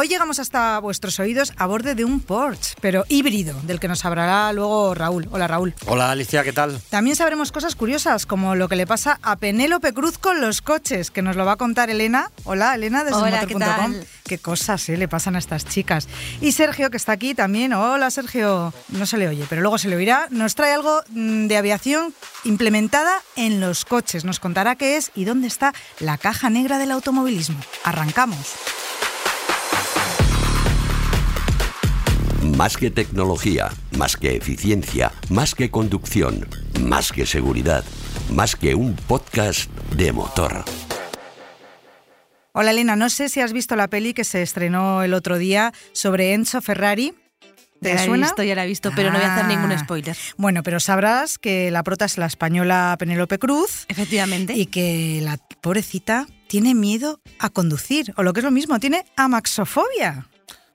Hoy llegamos hasta vuestros oídos a borde de un Porsche, pero híbrido, del que nos hablará luego Raúl. Hola Raúl. Hola Alicia, ¿qué tal? También sabremos cosas curiosas, como lo que le pasa a Penélope Cruz con los coches, que nos lo va a contar Elena. Hola Elena, desde Hola, ¿qué motor.com. Qué cosas ¿eh? le pasan a estas chicas. Y Sergio, que está aquí también. Hola Sergio. No se le oye, pero luego se le oirá. Nos trae algo mm, de aviación implementada en los coches. Nos contará qué es y dónde está la caja negra del automovilismo. Arrancamos. Más que tecnología, más que eficiencia, más que conducción, más que seguridad, más que un podcast de motor. Hola Elena, no sé si has visto la peli que se estrenó el otro día sobre Enzo Ferrari. ¿Te Ya la he suena? visto, ya la he visto, pero no voy a hacer ningún Ah. spoiler. Bueno, pero sabrás que la prota es la española Penélope Cruz Efectivamente. y que la pobrecita tiene miedo a conducir, o lo que es lo mismo, tiene amaxofobia.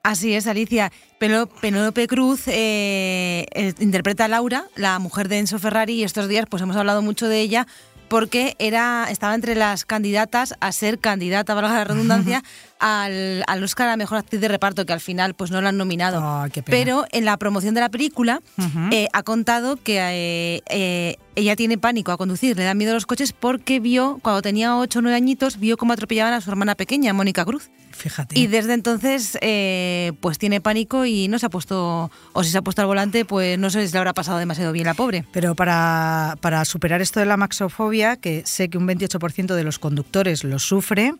Así es, Alicia. Penélope Cruz eh, eh, interpreta a Laura, la mujer de Enzo Ferrari, y estos días pues hemos hablado mucho de ella porque era, estaba entre las candidatas a ser candidata, valga la redundancia, al, al Oscar a Mejor Actriz de Reparto, que al final pues no la han nominado. Ay, qué pena. Pero en la promoción de la película Ujú. eh, ha contado que eh, eh, ella tiene pánico a conducir, le da miedo a los coches porque vio, cuando tenía 8 o 9 añitos, vio cómo atropellaban a su hermana pequeña, Mónica Cruz. Fíjate. Y desde entonces, eh, pues tiene pánico y no se ha puesto, o si se ha puesto al volante, pues no sé si le habrá pasado demasiado bien la pobre. Pero para, para superar esto de la maxofobia, que sé que un 28% de los conductores lo sufre,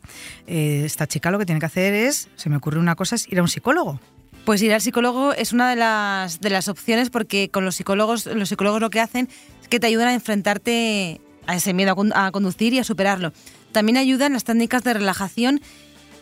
eh, esta chica lo que tiene que hacer es, se me ocurre una cosa, es ir a un psicólogo. Pues ir al psicólogo es una de las, de las opciones porque con los psicólogos, los psicólogos lo que hacen es que te ayudan a enfrentarte a ese miedo a, con- a conducir y a superarlo. También ayudan las técnicas de relajación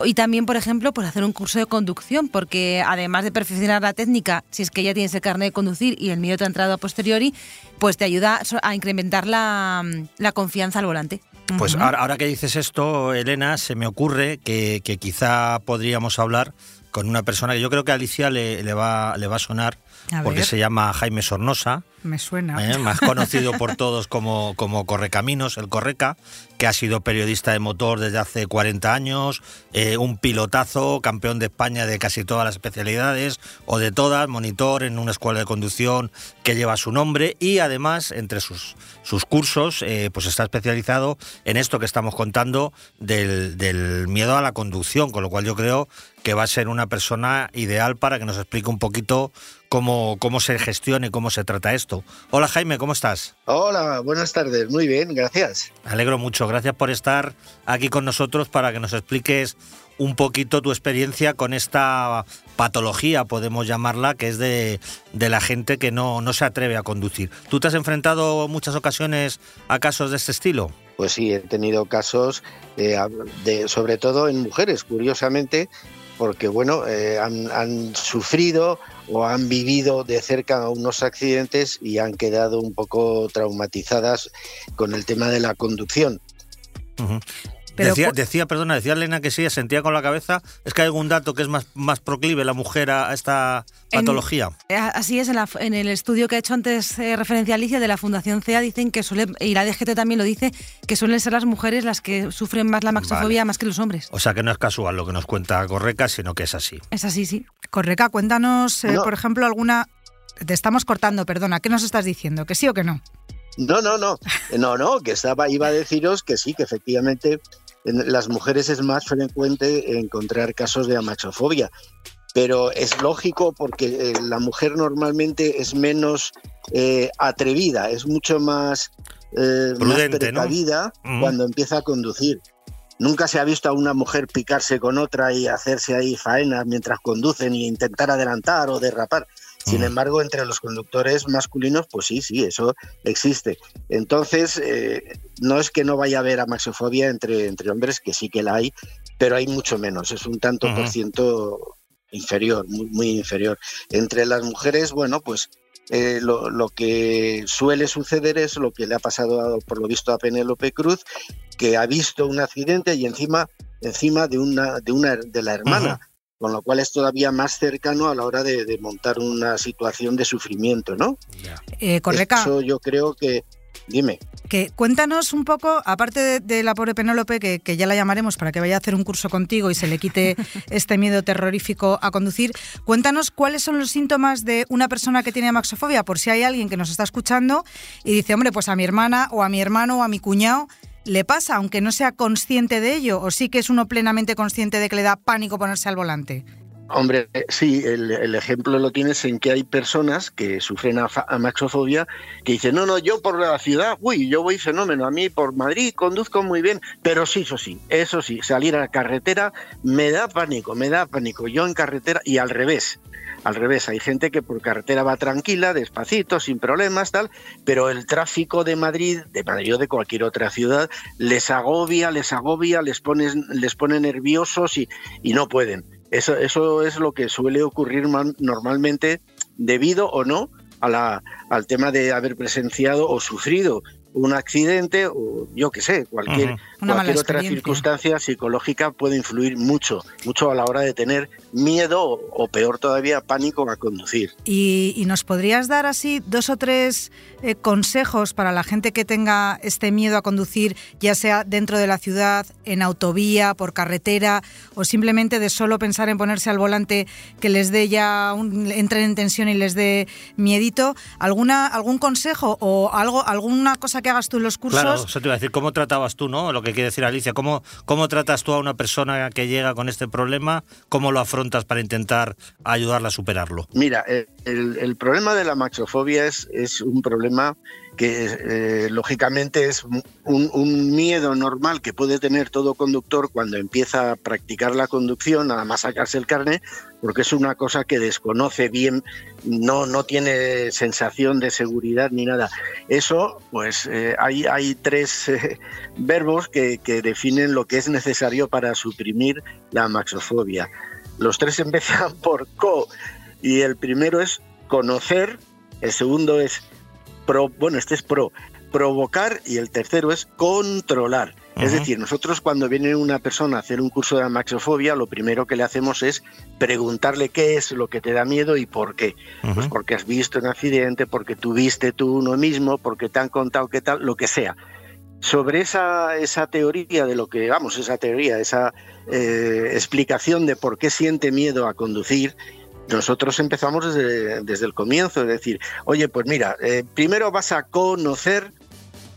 y también, por ejemplo, pues hacer un curso de conducción, porque además de perfeccionar la técnica, si es que ya tienes el carnet de conducir y el miedo te ha entrado a posteriori, pues te ayuda a incrementar la, la confianza al volante. Pues ahora, ahora que dices esto, Elena, se me ocurre que, que quizá podríamos hablar con una persona que yo creo que a Alicia le, le va, le va a sonar, A porque ver. se llama Jaime Sornosa, Me suena. ¿eh? más conocido por todos como, como Correcaminos, el Correca, que ha sido periodista de motor desde hace 40 años, eh, un pilotazo, campeón de España de casi todas las especialidades, o de todas, monitor en una escuela de conducción que lleva su nombre, y además, entre sus, sus cursos, eh, pues está especializado en esto que estamos contando del, del miedo a la conducción, con lo cual yo creo que va a ser una persona ideal para que nos explique un poquito cómo, cómo se gestiona y cómo se trata esto. Hola Jaime, ¿cómo estás? Hola, buenas tardes. Muy bien, gracias. Me alegro mucho. Gracias por estar aquí con nosotros para que nos expliques un poquito tu experiencia con esta patología, podemos llamarla, que es de, de la gente que no, no se atreve a conducir. ¿Tú te has enfrentado muchas ocasiones a casos de este estilo? Pues sí, he tenido casos, eh, de, sobre todo en mujeres, curiosamente, porque bueno, eh, han, sufrido o han vivido de cerca unos accidentes y han quedado un poco traumatizadas con el tema de la conducción. Pero decía, decía, perdona, decía Elena que sí, sentía con la cabeza. ¿Es que hay algún dato que es más, más proclive la mujer a, esta patología? Eh, Así es, en, la- en el estudio que ha hecho antes eh, referencia Alicia de la Fundación CEA dicen que suele, y la DGT también lo dice, que suelen ser las mujeres las que sufren más la maxofobia Vale. más que los hombres. O sea que no es casual lo que nos cuenta Correca, sino que es así. Es así, sí. Correca, cuéntanos, eh, No. por ejemplo, alguna... Te estamos cortando, perdona. ¿Qué nos estás diciendo? ¿Que sí o que no? No, no, no, no, no, que estaba, iba a deciros que sí, que efectivamente en las mujeres es más frecuente encontrar casos de amaxofobia, pero es lógico porque eh, la mujer normalmente es menos eh, atrevida, es mucho más, eh, más precavida Mm. cuando empieza a conducir. Nunca se ha visto a una mujer picarse con otra y hacerse ahí faenas mientras conducen y intentar adelantar o derrapar. Sin embargo, entre los conductores masculinos, pues sí, sí, eso existe. Entonces, eh, no es que no vaya a haber amaxofobia entre, entre hombres, que sí que la hay, pero hay mucho menos, es un tanto por ciento inferior, muy, muy inferior. Entre las mujeres, bueno, pues eh, lo, lo, que suele suceder es lo que le ha pasado, por lo visto, a Penélope Cruz, que ha visto un accidente y encima, encima de, una, de, una, de la hermana. Con lo cual es todavía más cercano a la hora de, montar una situación de sufrimiento, ¿no? Eh, Correca. Eso yo creo que, Dime. Que cuéntanos un poco, aparte de, la pobre Penélope, que, que, ya la llamaremos para que vaya a hacer un curso contigo y se le quite este miedo terrorífico a conducir, cuéntanos cuáles son los síntomas de una persona que tiene maxofobia, por si hay alguien que nos está escuchando y dice, hombre, pues a mi hermana o a mi hermano o a mi cuñado le pasa, aunque no sea consciente de ello, o sí que es uno plenamente consciente de que le da pánico ponerse al volante. Hombre, sí, el, ejemplo lo tienes en que hay personas que sufren amaxofobia que dicen, no, no, yo por la ciudad, uy, yo voy fenómeno, a mí por Madrid conduzco muy bien, pero sí, eso sí, eso sí, salir a la carretera me da pánico, me da pánico, yo en carretera y al revés. Al revés, hay gente que por carretera va tranquila, despacito, sin problemas, tal, pero el tráfico de Madrid, de Madrid o de cualquier otra ciudad, les agobia, les agobia, les pone, les pone nerviosos y, y no pueden. Eso, eso es lo que suele ocurrir normalmente debido o no a la, al tema de haber presenciado o sufrido un accidente o yo qué sé, cualquier, cualquier otra circunstancia psicológica puede influir mucho, mucho a la hora de tener miedo o, peor todavía, pánico a conducir. ¿Y, nos podrías dar así dos o tres eh, consejos para la gente que tenga este miedo a conducir, ya sea dentro de la ciudad, en autovía, por carretera o simplemente de solo pensar en ponerse al volante que les dé ya, un, entren en tensión y les dé miedito? ¿Alguna, ¿Algún consejo o algo, alguna cosa que hagas tú en los cursos. Claro, eso te iba a decir, ¿cómo tratabas tú, no? Lo que quiere decir Alicia, ¿cómo, cómo tratas tú a una persona que llega con este problema? ¿Cómo lo afrontas para intentar ayudarla a superarlo? Mira, el, problema de la maxofobia es, es un problema que eh, lógicamente es un, miedo normal que puede tener todo conductor cuando empieza a practicar la conducción, nada más sacarse el carne, porque es una cosa que desconoce bien, no, no tiene sensación de seguridad ni nada. Eso, pues eh, hay, hay tres eh, verbos que, que definen lo que es necesario para suprimir la maxofobia. Los tres empiezan por co y el primero es conocer, el segundo es bueno, este es pro, provocar y el tercero es controlar. Es decir, nosotros cuando viene una persona a hacer un curso de amaxofobia, lo primero que le hacemos es preguntarle qué es lo que te da miedo y por qué. Pues porque has visto un accidente, porque tuviste tú uno mismo, porque te han contado qué tal, lo que sea. Sobre esa, esa teoría de lo que, vamos, esa teoría, esa eh, explicación de por qué siente miedo a conducir, nosotros empezamos desde, el comienzo, es decir, oye, pues mira, eh, primero vas a conocer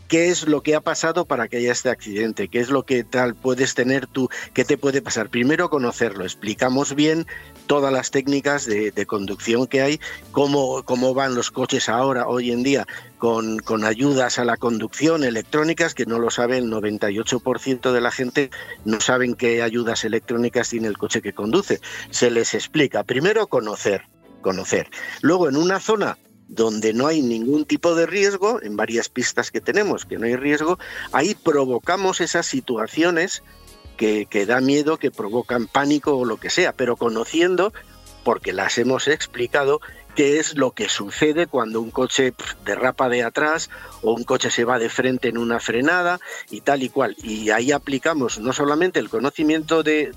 qué es lo que ha pasado para que haya este accidente, qué es lo que tal puedes tener tú, qué te puede pasar. Primero conocerlo, explicamos bien todas las técnicas de, conducción que hay, cómo, cómo van los coches ahora, hoy en día, con, con ayudas a la conducción electrónicas, que no lo sabe el 98% de la gente, no saben qué ayudas electrónicas tiene el coche que conduce. Se les explica. Primero conocer, conocer. Luego en una zona donde no hay ningún tipo de riesgo, en varias pistas que tenemos que no hay riesgo, ahí provocamos esas situaciones que, que da miedo, que provocan pánico o lo que sea, pero conociendo, porque las hemos explicado, qué es lo que sucede cuando un coche derrapa de atrás o un coche se va de frente en una frenada y tal y cual. Y ahí aplicamos no solamente el conocimiento de,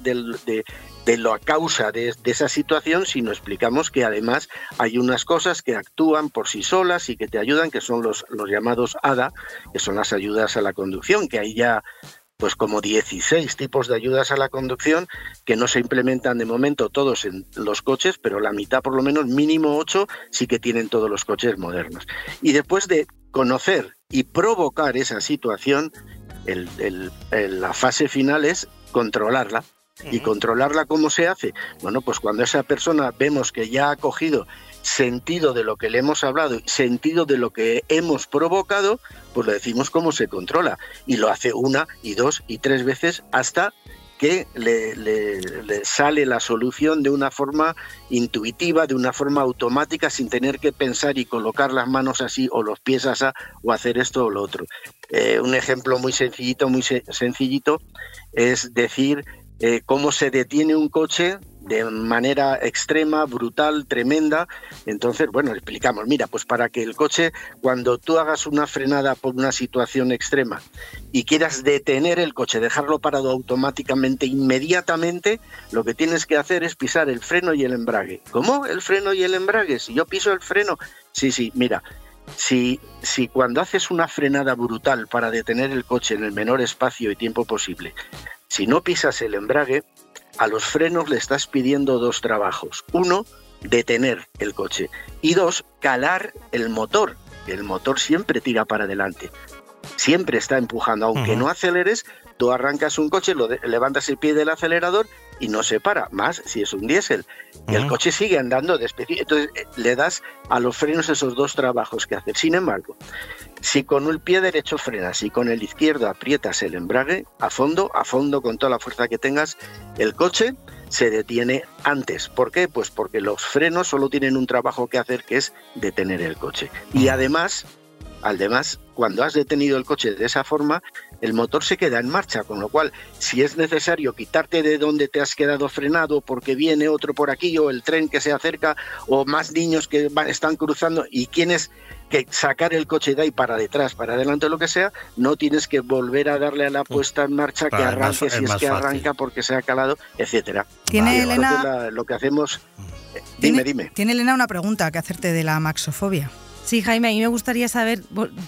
la causa de, esa situación, sino explicamos que además hay unas cosas que actúan por sí solas y que te ayudan, que son los, los llamados ADA, que son las ayudas a la conducción, que ahí ya pues como 16 tipos de ayudas a la conducción que no se implementan de momento todos en los coches, pero la mitad por lo menos, mínimo 8, sí que tienen todos los coches modernos. Y después de conocer y provocar esa situación, la fase final es controlarla. ¿Y controlarla cómo se hace? Bueno, pues cuando esa persona vemos que ya ha cogido sentido de lo que le hemos hablado, sentido de lo que hemos provocado, pues le decimos cómo se controla. Y lo hace una y dos y tres veces hasta que le, sale la solución de una forma intuitiva, de una forma automática, sin tener que pensar y colocar las manos así o los pies así o hacer esto o lo otro. Eh, un ejemplo muy sencillito, muy sencillito, es decir eh, cómo se detiene un coche de manera extrema, brutal, tremenda. Entonces, bueno, explicamos, mira, pues para que el coche, cuando tú hagas una frenada por una situación extrema y quieras detener el coche, dejarlo parado automáticamente, inmediatamente, lo que tienes que hacer es pisar el freno y el embrague. ¿Cómo? ¿El freno y el embrague? Si yo piso el freno, sí, sí, mira, si, si, cuando haces una frenada brutal para detener el coche en el menor espacio y tiempo posible, si no pisas el embrague, a los frenos le estás pidiendo dos trabajos. Uno, detener el coche. Y dos, calar el motor. El motor siempre tira para adelante. Siempre está empujando. Aunque no aceleres, tú arrancas un coche, lo levantas el pie del acelerador y no se para, más si es un diésel. Y el coche sigue andando despedido. Entonces eh, le das a los frenos esos dos trabajos que hacer. Sin embargo, si con el pie derecho frenas y con el izquierdo aprietas el embrague, a fondo, a fondo, con toda la fuerza que tengas, el coche se detiene antes. ¿Por qué? Pues porque los frenos solo tienen un trabajo que hacer que es detener el coche. Y además, además, cuando has detenido el coche de esa forma, el motor se queda en marcha, con lo cual, si es necesario quitarte de donde te has quedado frenado porque viene otro por aquí o el tren que se acerca o más niños que están cruzando y quienes que sacar el coche de ahí para detrás, para adelante, lo que sea, no tienes que volver a darle a la puesta en marcha, que arranque si es, que arranca porque se ha calado, etcétera. Tiene Elena... lo que hacemos... dime, dime. Tiene Elena una pregunta que hacerte de la maxofobia. Sí, Jaime, a mí me gustaría saber,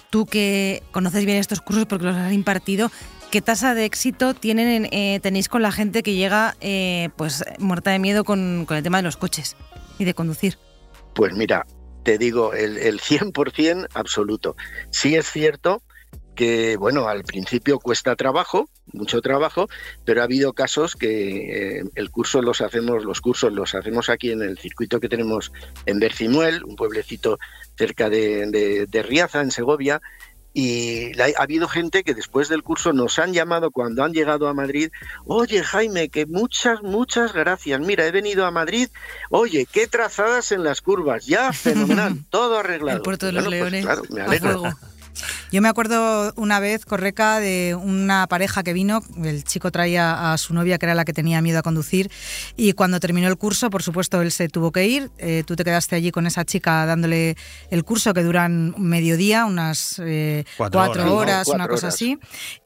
tú que conoces bien estos cursos porque los has impartido, ¿qué tasa de éxito tienen, eh, tenéis con la gente que llega eh, pues muerta de miedo con, con el tema de los coches y de conducir? Pues mira, te digo, el, el 100% absoluto. Sí es cierto que, bueno, al principio cuesta trabajo, mucho trabajo, pero ha habido casos que eh, el curso los hacemos, los cursos los hacemos aquí en el circuito que tenemos en Bercimuel, un pueblecito cerca de, de Riaza, en Segovia, y ha habido gente que después del curso nos han llamado cuando han llegado a Madrid, oye Jaime, que muchas, muchas gracias, mira, he venido a Madrid, oye, qué trazadas en las curvas, ya, fenomenal, todo arreglado. El puerto de los pues Leones. claro, me alegro. Yo me acuerdo una vez, Correca, de una pareja que vino, el chico traía a su novia, que era la que tenía miedo a conducir, y cuando terminó el curso, por supuesto, él se tuvo que ir, eh, tú te quedaste allí con esa chica dándole el curso, que duran mediodía, unas eh, cuatro, horas, una cosa así,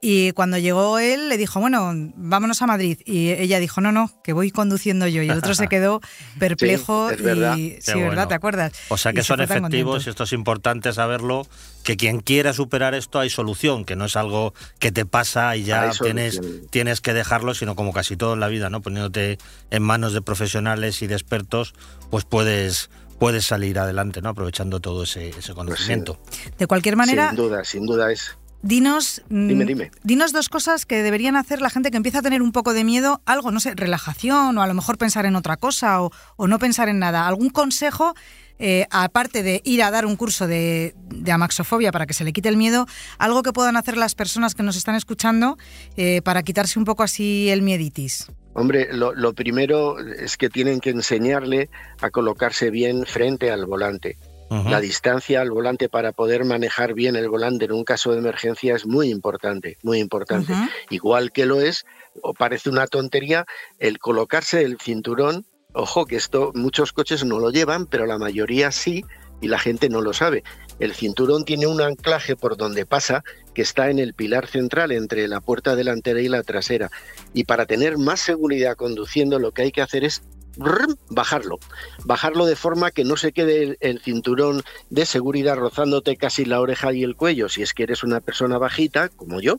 y cuando llegó él, le dijo, bueno, vámonos a Madrid, y ella dijo, no, no, que voy conduciendo yo, y el otro se quedó perplejo, sí, verdad. y sí, ¿verdad? ¿Te acuerdas? O sea que son efectivos, y esto es importante saberlo, que quien quiera superar esto hay solución, que no es algo que te pasa y ya tienes, tienes que dejarlo, sino como casi todo en la vida, ¿no? Poniéndote en manos de profesionales y de expertos, pues puedes puedes salir adelante, ¿no? Aprovechando todo ese, ese pues conocimiento. De cualquier manera. Sin duda, sin duda es. Dinos, mm, dime, dime. dinos dos cosas que deberían hacer la gente que empieza a tener un poco de miedo, algo, no sé, relajación o a lo mejor pensar en otra cosa o, o no pensar en nada. ¿Algún consejo eh, aparte de ir a dar un curso de, amaxofobia para que se le quite el miedo, algo que puedan hacer las personas que nos están escuchando eh, para quitarse un poco así el mieditis? Hombre, lo, primero es que tienen que enseñarle a colocarse bien frente al volante. La distancia al volante para poder manejar bien el volante en un caso de emergencia es muy importante, muy importante. Igual que lo es, o parece una tontería, el colocarse el cinturón Ojo que esto muchos coches no lo llevan, pero la mayoría sí y la gente no lo sabe. El cinturón tiene un anclaje por donde pasa que está en el pilar central entre la puerta delantera y la trasera. Y para tener más seguridad conduciendo lo que hay que hacer es bajarlo, bajarlo de forma que no se quede el, cinturón de seguridad rozándote casi la oreja y el cuello, si es que eres una persona bajita, como yo,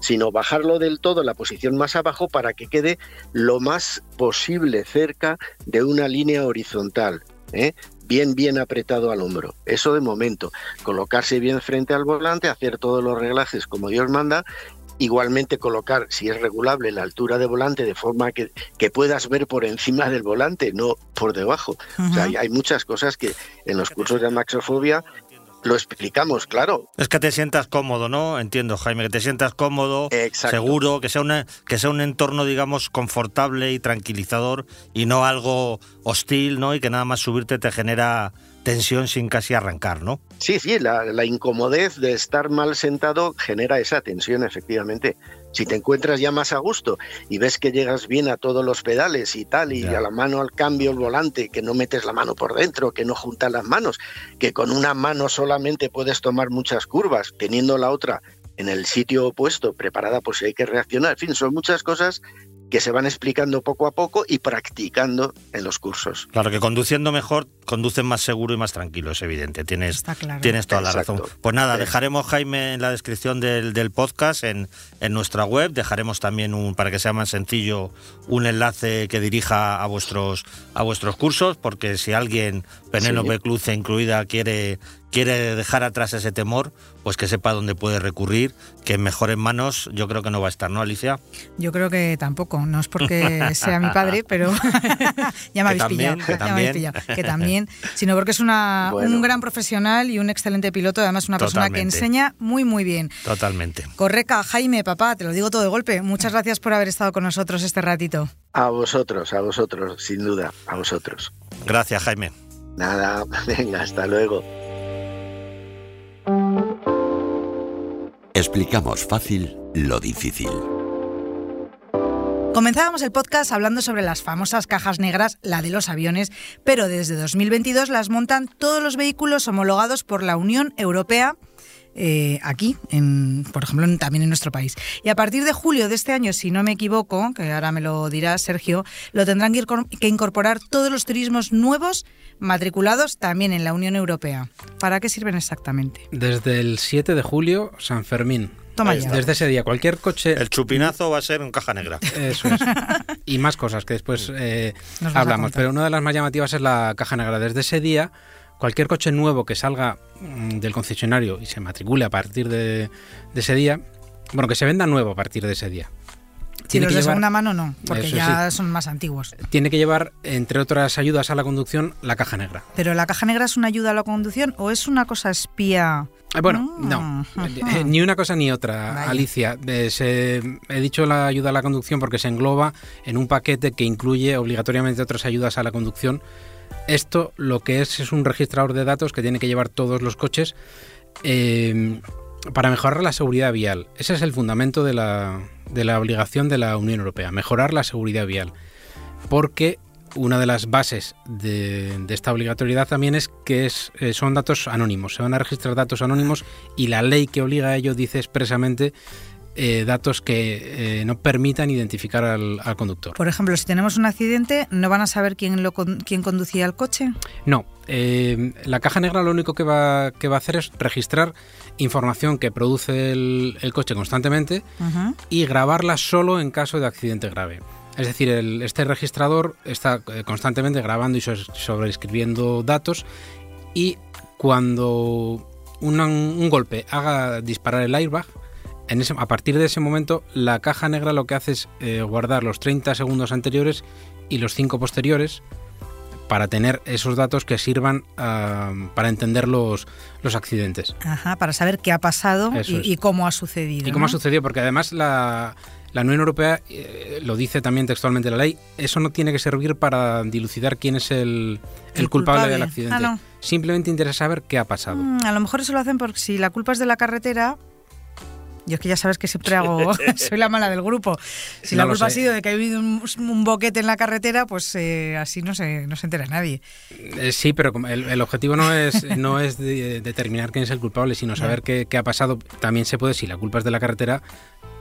sino bajarlo del todo la posición más abajo para que quede lo más posible cerca de una línea horizontal. ¿eh? bien, bien apretado al hombro. Eso de momento. Colocarse bien frente al volante, hacer todos los reglajes como Dios manda Igualmente colocar, si es regulable, la altura de volante de forma que, que puedas ver por encima del volante, no por debajo. O sea, hay, muchas cosas que en los cursos de amaxofobia lo explicamos, claro. Es que te sientas cómodo, ¿no? Entiendo, Jaime, que te sientas cómodo, seguro, que sea, una, que sea un entorno, digamos, confortable y tranquilizador y no algo hostil, ¿no? Y que nada más subirte te genera tensión sin casi arrancar, ¿no? Sí, sí, la, incomodez de estar mal sentado genera esa tensión, efectivamente. Si te encuentras ya más a gusto y ves que llegas bien a todos los pedales y tal, y a la mano al cambio el volante, que no metes la mano por dentro, que no juntas las manos, que con una mano solamente puedes tomar muchas curvas, teniendo la otra en el sitio opuesto, preparada por si hay que reaccionar. En fin, son muchas cosas que se van explicando poco a poco y practicando en los cursos. Claro que conduciendo mejor, conducen más seguro y más tranquilo, es evidente. Tienes, tienes toda la razón. Pues nada, dejaremos, Jaime, en la descripción del, podcast, en, en, nuestra web, dejaremos también, un, para que sea más sencillo, un enlace que dirija a vuestros, a vuestros cursos, porque si alguien, Penélope Cluce incluida, quiere quiere dejar atrás ese temor, pues que sepa dónde puede recurrir, que en mejores manos yo creo que no va a estar, ¿no, Alicia? Yo creo que tampoco, no es porque sea mi padre, pero ya me habéis pillado, que también. que también, sino porque es una, un gran profesional y un excelente piloto, además una persona que enseña muy muy bien. Totalmente. Correca, Jaime, papá, te lo digo todo de golpe, muchas gracias por haber estado con nosotros este ratito. A vosotros, a vosotros, sin duda, a vosotros. Gracias, Jaime. Nada, venga, hasta luego. Explicamos fácil lo difícil. Comenzábamos el podcast hablando sobre las famosas cajas negras, la de los aviones, pero desde 2022 las montan todos los vehículos homologados por la Unión Europea eh, aquí, en, por ejemplo, también en nuestro país. Y a partir de julio de este año, si no me equivoco, que ahora me lo dirá Sergio, lo tendrán que incorporar todos los turismos nuevos matriculados también en la Unión Europea. ¿Para qué sirven exactamente? Desde el 7 de julio, San Fermín. Toma ya. Desde ese día, cualquier coche. El chupinazo va a ser en caja negra. Eso es. Y más cosas que después eh, hablamos. Pero una de las más llamativas es la caja negra. Desde ese día, cualquier coche nuevo que salga mm, del concesionario y se matricule a partir de, ese día, bueno, que se venda nuevo a partir de ese día. Si los de segunda mano no, porque ya son más antiguos. Tiene que llevar, entre otras ayudas a la conducción, la caja negra. ¿Pero la caja negra es una ayuda a la conducción o es una cosa espía? Eh, bueno, no, eh, ni una cosa ni otra, Alicia. he dicho la ayuda a la conducción porque se engloba en un paquete que incluye obligatoriamente otras ayudas a la conducción esto lo que es es un registrador de datos que tiene que llevar todos los coches eh, para mejorar la seguridad vial. Ese es el fundamento de la, de la obligación de la Unión Europea, mejorar la seguridad vial. Porque una de las bases de, esta obligatoriedad también es que es, eh, son datos anónimos, se van a registrar datos anónimos y la ley que obliga a ello dice expresamente eh, datos que eh, no permitan identificar al, conductor. Por ejemplo, si tenemos un accidente, ¿no van a saber quién, lo, quién conducía el coche? No. Eh, la caja negra lo único que va, que va a hacer es registrar información que produce el, coche constantemente y grabarla solo en caso de accidente grave. Es decir, este registrador está constantemente grabando y sobreescribiendo datos y cuando un golpe haga disparar el airbag, a partir de ese momento, la caja negra lo que hace es eh, guardar los 30 segundos anteriores y los 5 posteriores para tener esos datos que sirvan ah, para entender los, los accidentes. Ajá, para saber qué ha pasado y, cómo ha sucedido. Y cómo ha sucedido, porque además la, Unión Europea eh, lo dice también textualmente la ley, eso no tiene que servir para dilucidar quién es el, culpable, del accidente. Ah, Simplemente interesa saber qué ha pasado. Mm, a lo mejor eso lo hacen porque si la culpa es de la carretera, yo es que ya sabes que siempre hago, soy la mala del grupo. Si la culpa ha sido de que ha habido un, boquete en la carretera, pues eh, así no se, no se entera nadie. Eh, sí, pero el, objetivo no es, no es determinar quién es el culpable, sino saber qué, qué, ha pasado. También se puede, si la culpa es de la carretera,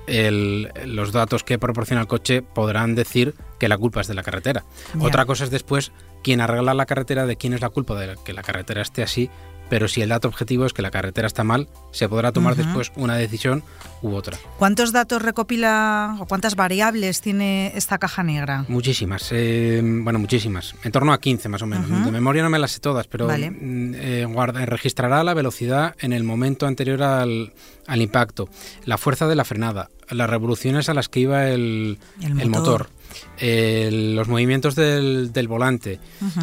el, los datos que proporciona el coche podrán decir que la culpa es de la carretera. Otra cosa es después quién arregla la carretera, de quién es la culpa de que la carretera esté así pero si el dato objetivo es que la carretera está mal, se podrá tomar después una decisión u otra. ¿Cuántos datos recopila o cuántas variables tiene esta caja negra? Muchísimas, eh, bueno, muchísimas, en torno a 15 más o menos. De memoria no me las sé todas, pero mm, eh, registrará la velocidad en el momento anterior al, impacto, la fuerza de la frenada, las revoluciones a las que iba el, motor los movimientos del, volante,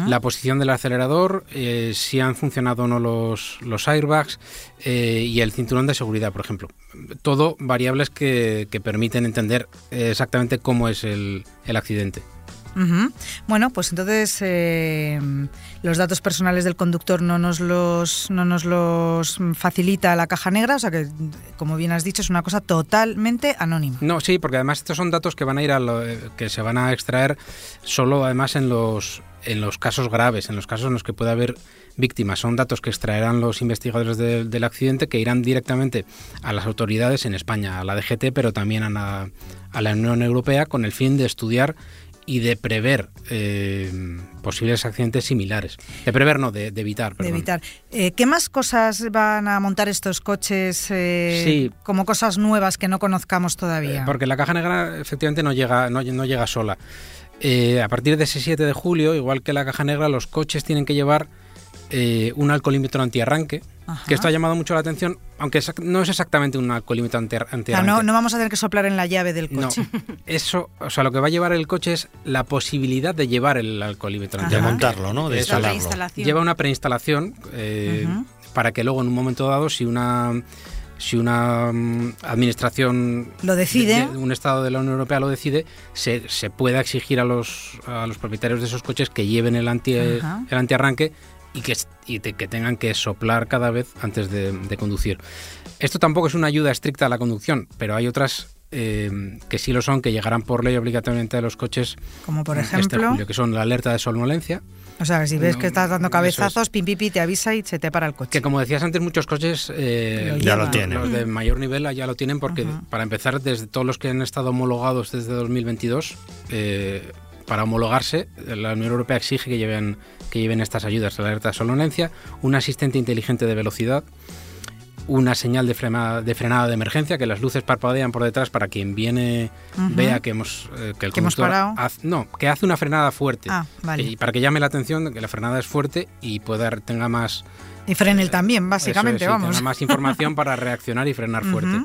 la posición del acelerador, eh, si han funcionado o no los, los airbags eh, y el cinturón de seguridad, por ejemplo. Todo variables que, permiten entender exactamente cómo es el, accidente. Bueno, pues entonces eh, los datos personales del conductor no nos los no nos los facilita la caja negra, o sea que como bien has dicho es una cosa totalmente anónima. No, sí, porque además estos son datos que van a ir a lo, que se van a extraer solo además en los en los casos graves, en los casos en los que puede haber víctimas. Son datos que extraerán los investigadores del accidente que irán directamente a las autoridades en España, a la DGT, pero también a la, a la Unión Europea con el fin de estudiar y de prever eh, posibles accidentes similares. De prever, no, de, evitar. De evitar. Eh, ¿Qué más cosas van a montar estos coches eh, como cosas nuevas que no conozcamos todavía? porque la caja negra efectivamente no llega, no, no llega sola. A partir de ese 7 de julio, igual que la caja negra, los coches tienen que llevar eh, un alcoholímetro antiarranque, que esto ha llamado mucho la atención, aunque no es exactamente un alcoholímetro antiarranque. no, no vamos a tener que soplar en la llave del coche. eso, o sea, lo que va a llevar el coche es la posibilidad de llevar el alcoholímetro antiarranque. De montarlo, ¿no? De instalarlo. Lleva una preinstalación eh, para que luego en un momento dado, si una si una mm, administración lo decide, un Estado de la Unión Europea lo decide, se, se pueda exigir a los, a los propietarios de esos coches que lleven el, anti, el antiarranque y, que, y que tengan que soplar cada vez antes de, conducir. Esto tampoco es una ayuda estricta a la conducción, pero hay otras eh, que sí lo son, que llegarán por ley obligatoriamente a los coches. Como por este ejemplo. que son la alerta de somnolencia, o sea, si ves que estás dando cabezazos, pim, pim, te avisa y se te para el coche. Que como decías antes, muchos coches eh, ya lo tienen. Los de mayor nivel ya lo tienen porque, para empezar, desde todos los que han estado homologados desde 2022, eh, para homologarse, la Unión Europea exige que lleven, que lleven estas ayudas, la alerta de solonencia, un asistente inteligente de velocidad, una señal de, frenada de emergencia, que las luces parpadean por detrás para quien viene vea que hemos eh, que el hemos parado? no, que hace una frenada fuerte. Ah, y para que llame la atención de que la frenada es fuerte y pueda tenga más y frene él también, básicamente, vamos. Tenga más información para reaccionar y frenar fuerte.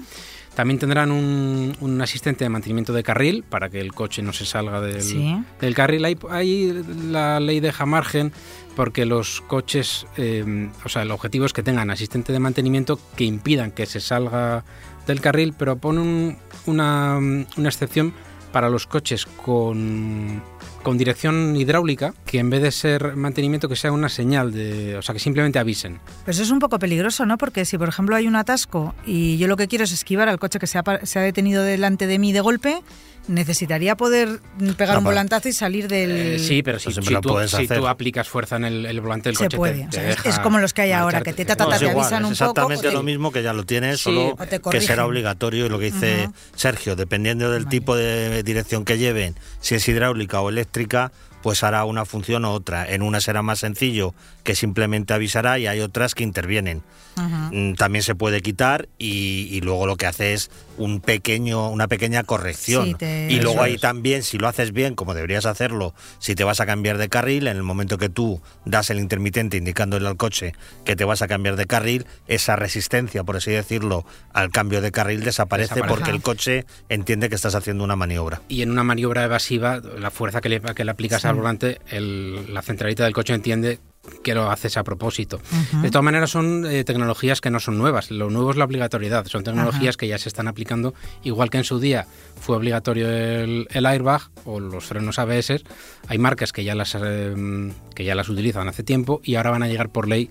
También tendrán un, asistente de mantenimiento de carril para que el coche no se salga del, del carril. Ahí, la ley deja margen porque los coches, eh, o sea, el objetivo es que tengan asistente de mantenimiento que impidan que se salga del carril, pero pone una, una excepción para los coches con con dirección hidráulica que en vez de ser mantenimiento que sea una señal de, o sea, que simplemente avisen. Pues eso es un poco peligroso, ¿no? Porque si por ejemplo hay un atasco y yo lo que quiero es esquivar al coche que se ha, se ha detenido delante de mí de golpe, necesitaría poder pegar un volantazo y salir del... Eh, sí, pero si, tú, aplicas fuerza en el, volante del coche... Se puede. es, como los que hay ahora, que te, te avisan un poco... Exactamente lo mismo que ya lo tienes, solo que será obligatorio. Y lo que dice Sergio, dependiendo del tipo de dirección que lleven, si es hidráulica o eléctrica, pues hará una función u otra. En una será más sencillo, que simplemente avisará, y hay otras que intervienen. Mm, también se puede quitar y, luego lo que hace es un pequeño, una pequeña corrección. Y luego ahí también, si lo haces bien, como deberías hacerlo, si te vas a cambiar de carril, en el momento que tú das el intermitente indicándole al coche que te vas a cambiar de carril, esa resistencia, por así decirlo, al cambio de carril desaparece, porque el coche entiende que estás haciendo una maniobra. Y en una maniobra evasiva, la fuerza que le, que le aplicas al volante, la centralita del coche entiende que lo haces a propósito. De todas maneras, son eh, tecnologías que no son nuevas. Lo nuevo es la obligatoriedad. Son tecnologías que ya se están aplicando, igual que en su día fue obligatorio el, airbag o los frenos ABS. Hay marcas que ya, las, eh, que ya las utilizan hace tiempo y ahora van a llegar por ley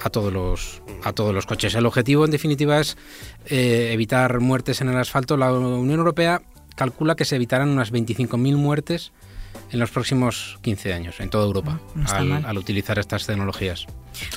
a todos los a todos los coches. El objetivo, en definitiva, es eh, evitar muertes en el asfalto. La Unión Europea calcula que se evitarán unas 25.000 muertes en los próximos 15 años en toda Europa al, utilizar estas tecnologías.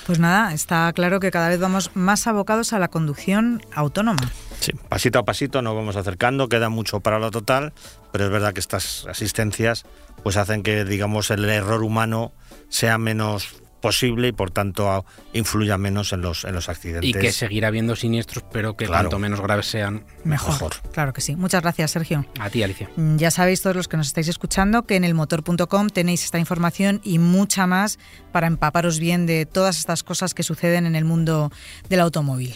Pues nada, está claro que cada vez vamos más abocados a la conducción autónoma. Sí, pasito a pasito nos vamos acercando, queda mucho para lo total, pero es verdad que estas asistencias pues hacen que digamos el error humano sea menos posible y por tanto influya menos en los, en los accidentes. Y que seguirá habiendo siniestros, pero que cuanto menos graves sean, mejor. Claro que sí. Muchas gracias, Sergio. A ti, Alicia. Mm, ya sabéis todos los que nos estáis escuchando que en el motor.com tenéis esta información y mucha más para empaparos bien de todas estas cosas que suceden en el mundo del automóvil.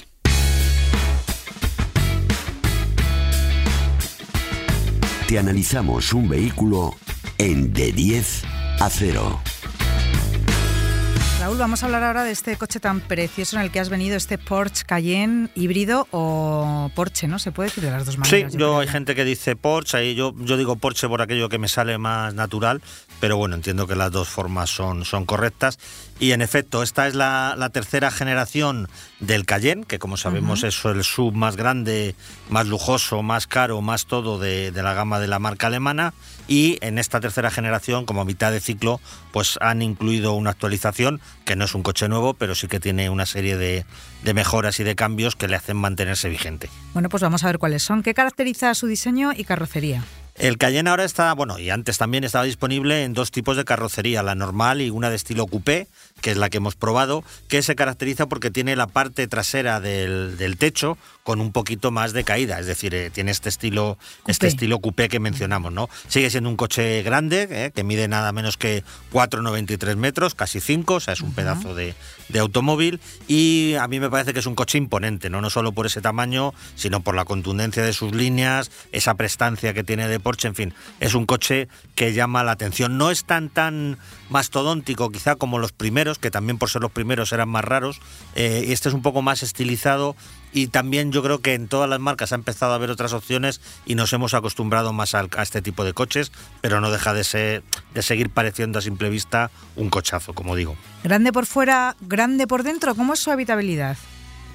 Te analizamos un vehículo en de 10 a 0 Raúl, vamos a hablar ahora de este coche tan precioso en el que has venido, este Porsche Cayenne híbrido o Porsche, ¿no? Se puede decir de las dos maneras. Sí, yo, hay gente que dice Porsche, y yo, yo digo Porsche por aquello que me sale más natural, pero bueno, entiendo que las dos formas son, son correctas. Y en efecto, esta es la, tercera generación del Cayenne, que como sabemos es el sub más grande, más lujoso, más caro, más todo de, de la gama de la marca alemana. Y en esta tercera generación, como a mitad de ciclo, pues han incluido una actualización, que no es un coche nuevo, pero sí que tiene una serie de, de mejoras y de cambios que le hacen mantenerse vigente. Bueno, pues vamos a ver cuáles son. ¿Qué caracteriza su diseño y carrocería? El Cayenne ahora está, bueno, y antes también estaba disponible en dos tipos de carrocería, la normal y una de estilo coupé, que es la que hemos probado, que se caracteriza porque tiene la parte trasera del, del techo con un poquito más de caída, es decir, eh, tiene este estilo, este estilo coupé que mencionamos, ¿no? Sigue siendo un coche grande, eh, que mide nada menos que 4,93 metros, casi 5, o sea, es un pedazo de, de, automóvil, y a mí me parece que es un coche imponente, ¿no? No solo por ese tamaño, sino por la contundencia de sus líneas, esa prestancia que tiene de Porsche, en fin, es un coche que llama la atención. No es tan tan mastodóntico quizá como los primeros, que también por ser los primeros eran más raros, eh, este es un poco más estilizado y también yo creo que en todas las marcas ha empezado a haber otras opciones y nos hemos acostumbrado más a, a este tipo de coches, pero no deja de, ser, de seguir pareciendo a simple vista un cochazo, como digo. Grande por fuera, grande por dentro, ¿cómo es su habitabilidad?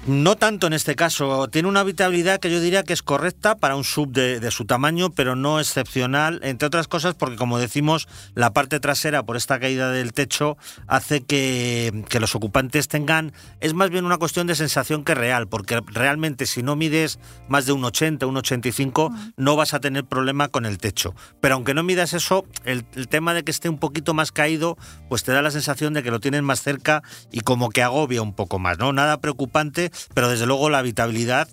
No tanto en este caso. Tiene una habitabilidad que yo diría que es correcta para un sub de, su tamaño, pero no excepcional, entre otras cosas porque, como decimos, la parte trasera, por esta caída del techo, hace que, que los ocupantes tengan... Es más bien una cuestión de sensación que real, porque realmente si no mides más de un 80, un 85, no vas a tener problema con el techo. Pero aunque no midas eso, el, el tema de que esté un poquito más caído, pues te da la sensación de que lo tienes más cerca y como que agobia un poco más, ¿no? Nada preocupante pero desde luego la habitabilidad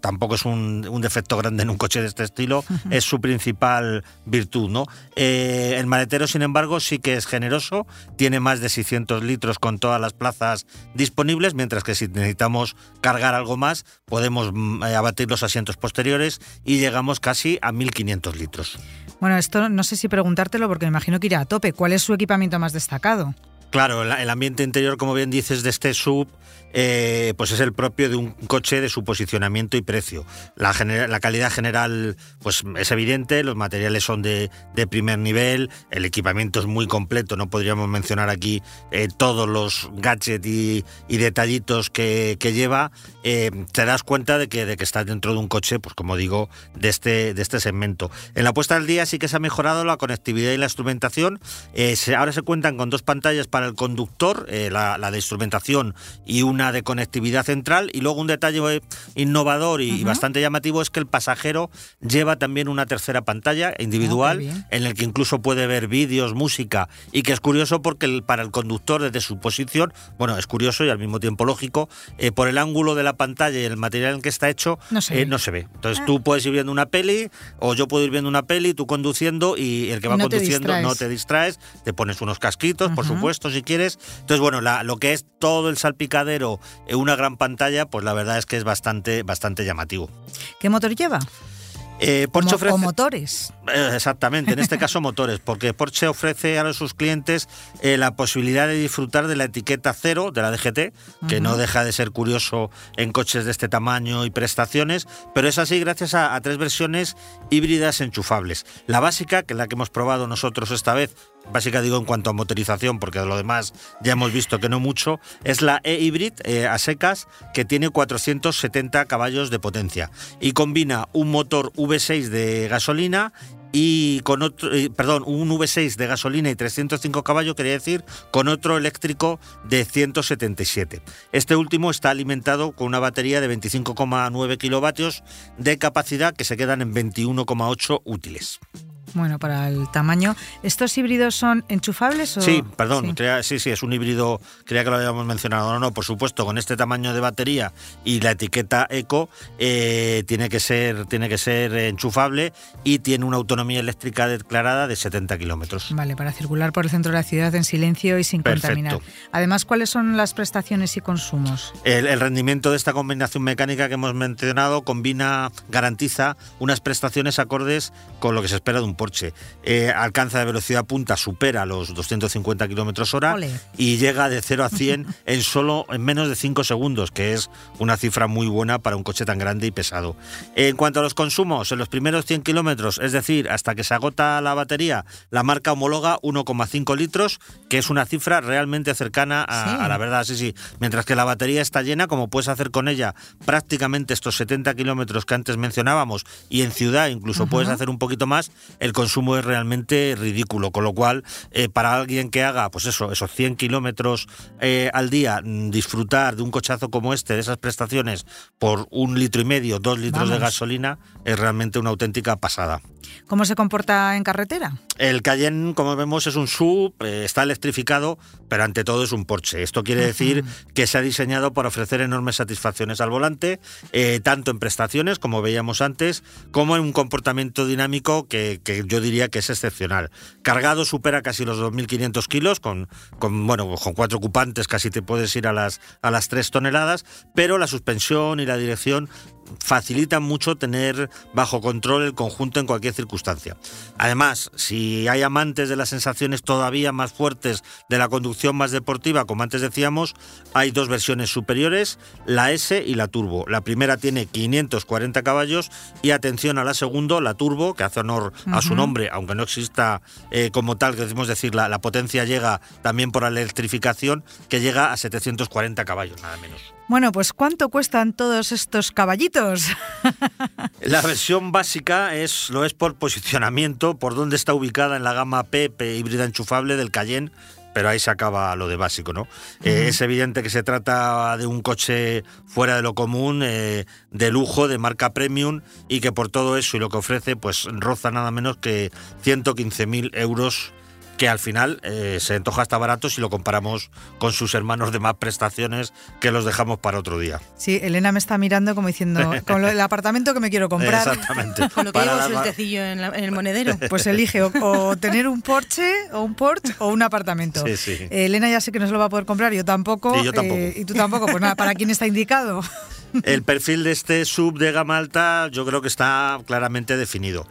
tampoco es un, defecto grande en un coche de este estilo, es su principal virtud. ¿no? Eh, el maletero, sin embargo, sí que es generoso, tiene más de 600 litros con todas las plazas disponibles, mientras que si necesitamos cargar algo más, podemos mm, eh, abatir los asientos posteriores y llegamos casi a 1.500 litros. Bueno, esto no sé si preguntártelo porque me imagino que irá a tope. ¿Cuál es su equipamiento más destacado? Claro, el ambiente interior, como bien dices, de este sub, eh, pues es el propio de un coche de su posicionamiento y precio. La, calidad general, pues es evidente, los materiales son de, primer nivel, el equipamiento es muy completo, no podríamos mencionar aquí eh, todos los gadgets y, detallitos que, lleva. Eh, te das cuenta de que, de que estás dentro de un coche, pues como digo, de este, de este segmento. En la puesta al día sí que se ha mejorado la conectividad y la instrumentación. ahora se cuentan con dos pantallas para para el conductor, eh, la, de instrumentación y una de conectividad central. Y luego un detalle innovador y, bastante llamativo es que el pasajero lleva también una tercera pantalla individual ah, en el que incluso puede ver vídeos, música y que es curioso porque para el conductor desde su posición, bueno, es curioso y al mismo tiempo lógico, eh, por el ángulo de la pantalla y el material en que está hecho, no se, eh, ve. Entonces ah. tú puedes ir viendo una peli o yo puedo ir viendo una peli, tú conduciendo y el que va conduciendo no te distraes, te pones unos casquitos, por supuesto si quieres. Entonces, bueno, lo que es todo el salpicadero en una gran pantalla, pues la verdad es que es bastante, bastante llamativo. ¿Qué motor lleva? Eh, Porsche ofrece, motores. Eh, exactamente, en este caso motores, porque Porsche ofrece a sus clientes eh, la posibilidad de disfrutar de la etiqueta cero de la DGT, que no deja de ser curioso en coches de este tamaño y prestaciones, pero es así gracias a tres versiones híbridas enchufables. La básica, que es la que hemos probado nosotros esta vez, básica digo en cuanto a motorización, porque de lo demás ya hemos visto que no mucho, es la e-hybrid eh, a secas que tiene 470 caballos de potencia y combina un motor V6 de gasolina y con otro, eh, perdón, un V6 de gasolina y 305 caballos, quería decir, con otro eléctrico de 177. Este último está alimentado con una batería de 25,9 kilovatios de capacidad que se quedan en 21,8 útiles. Bueno, para el tamaño. ¿Estos híbridos son enchufables o...? Sí, perdón, sí. sí, es un híbrido, creía que lo habíamos mencionado. No, no, por supuesto, con este tamaño de batería y la etiqueta Eco, eh, tiene, que ser, tiene que ser enchufable y tiene una autonomía eléctrica declarada de 70 kilómetros. Vale, para circular por el centro de la ciudad en silencio y sin contaminar. Además, ¿cuáles son las prestaciones y consumos? El, el rendimiento de esta combinación mecánica que hemos mencionado combina, garantiza unas prestaciones acordes con lo que se espera de un Porsche. Eh, alcanza de velocidad punta, supera los 250 kilómetros hora Ole. y llega de 0 a 100 en solo en menos de 5 segundos, que es una cifra muy buena para un coche tan grande y pesado. En cuanto a los consumos, en los primeros 100 kilómetros, es decir, hasta que se agota la batería, la marca homologa 1,5 litros, que es una cifra realmente cercana a, Sí. a la verdad, sí, sí. Mientras que la batería está llena, como puedes hacer con ella prácticamente estos 70 kilómetros que antes mencionábamos, y en ciudad incluso puedes hacer un poquito más, el consumo es realmente ridículo. Con lo cual, eh, para alguien que haga, pues eso, esos 100 kilómetros eh, al día, mm, disfrutar de un cochazo como este, de esas prestaciones, por un litro y medio, dos litros de gasolina, es realmente una auténtica pasada. ¿Cómo se comporta en carretera? El Cayenne, como vemos, es un sub, eh, está electrificado, pero ante todo es un Porsche. Esto quiere decir que se ha diseñado para ofrecer enormes satisfacciones al volante, eh, tanto en prestaciones, como veíamos antes, como en un comportamiento dinámico que, que yo diría que es excepcional. Cargado supera casi los 2.500 kilos, con, con, bueno, con cuatro ocupantes casi te puedes ir a las, a las 3 toneladas, pero la suspensión y la dirección facilitan mucho tener bajo control el conjunto en cualquier circunstancia. Además, si hay amantes de las sensaciones todavía más fuertes de la conducción más deportiva, como antes decíamos, hay dos versiones superiores, la S y la Turbo. La primera tiene 540 caballos y atención a la segunda, la Turbo, que hace honor a su nombre, aunque no exista eh, como tal, que decimos decir, la, la potencia llega también por la electrificación, que llega a 740 caballos, nada menos. Bueno, pues ¿cuánto cuestan todos estos caballitos? La versión básica es lo es por posicionamiento, por dónde está ubicada en la gama P, P híbrida enchufable del Cayenne, pero ahí se acaba lo de básico, ¿no? Eh, es evidente que se trata de un coche fuera de lo común, eh, de lujo, de marca premium y que por todo eso y lo que ofrece, pues roza nada menos que 115.000 euros que al final eh, se antoja hasta barato si lo comparamos con sus hermanos de más prestaciones que los dejamos para otro día. Sí, Elena me está mirando como diciendo, con lo- el apartamento que me quiero comprar. Exactamente. Con lo que Para llevo la- sueltecillo en, la- en el monedero. Pues elige o, o tener un Porsche o un Porsche o un apartamento. Sí, sí. Eh, Elena ya sé que no se lo va a poder comprar, yo tampoco. Y yo tampoco. eh, y tú tampoco. Pues nada, ¿para quién está indicado? El perfil de este sub de gama alta yo creo que está claramente definido.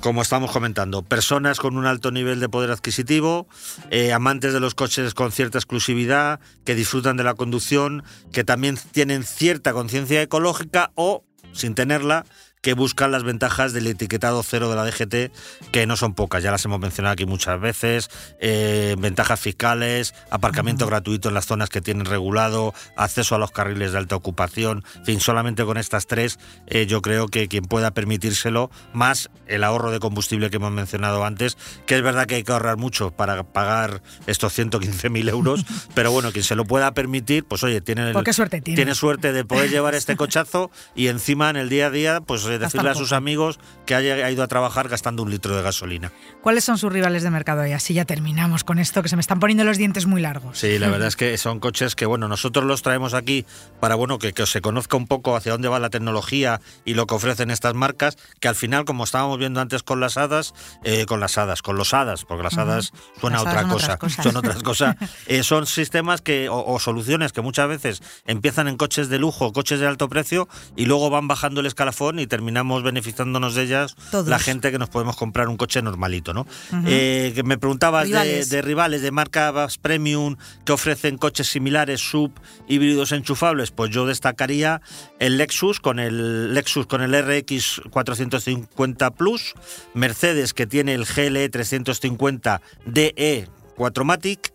Como estamos comentando, personas con un alto nivel de poder adquisitivo, eh, amantes de los coches con cierta exclusividad, que disfrutan de la conducción, que también tienen cierta conciencia ecológica o, sin tenerla, que buscan las ventajas del etiquetado cero de la DGT, que no son pocas, ya las hemos mencionado aquí muchas veces, eh, ventajas fiscales, aparcamiento gratuito en las zonas que tienen regulado, acceso a los carriles de alta ocupación, en fin, solamente con estas tres eh, yo creo que quien pueda permitírselo, más el ahorro de combustible que hemos mencionado antes, que es verdad que hay que ahorrar mucho para pagar estos 115.000 euros, pero bueno, quien se lo pueda permitir, pues oye, tiene, el- Pues suerte tiene. tiene suerte de poder llevar este cochazo y encima en el día a día, pues decirle a sus amigos que haya ha ido a trabajar gastando un litro de gasolina. ¿Cuáles son sus rivales de mercado? Y así ya terminamos con esto, que se me están poniendo los dientes muy largos. Sí, la verdad es que son coches que, bueno, nosotros los traemos aquí para, bueno, que, que se conozca un poco hacia dónde va la tecnología y lo que ofrecen estas marcas, que al final, como estábamos viendo antes con las hadas, eh, con las hadas, con los hadas, porque las hadas suena Las hadas otra cosa, otras son otras cosas, eh, son sistemas que, o, o soluciones que muchas veces empiezan en coches de lujo, coches de alto precio, y luego van bajando el escalafón y terminamos beneficiándonos de ellas Todos. la gente que nos podemos comprar un coche normalito, ¿no? Eh, que me preguntabas de- Rivales. de rivales de marcas premium que ofrecen coches similares, sub, híbridos enchufables, pues yo destacaría el Lexus con el Lexus con el RX 450 Plus, Mercedes que tiene el GLE 350 DE 4matic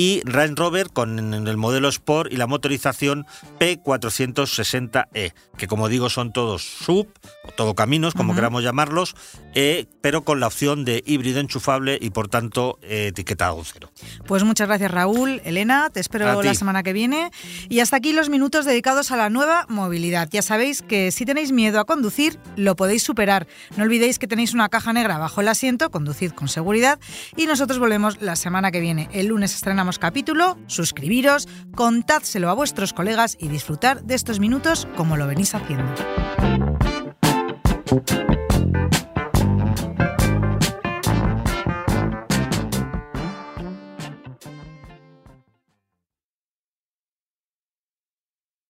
y Range Rover con el modelo Sport y la motorización P460E, que como digo son todos sub o todo caminos, como queramos llamarlos, eh, pero con la opción de híbrido enchufable y por tanto eh, etiquetado cero. Pues muchas gracias Raúl, Elena, te espero la semana que viene. Y hasta aquí los minutos dedicados a la nueva movilidad. Ya sabéis que si tenéis miedo a conducir, lo podéis superar. No olvidéis que tenéis una caja negra bajo el asiento, conducid con seguridad. Y nosotros volvemos la semana que viene. El lunes estrenamos capítulo, suscribiros, contádselo a vuestros colegas y disfrutar de estos minutos como lo venís haciendo.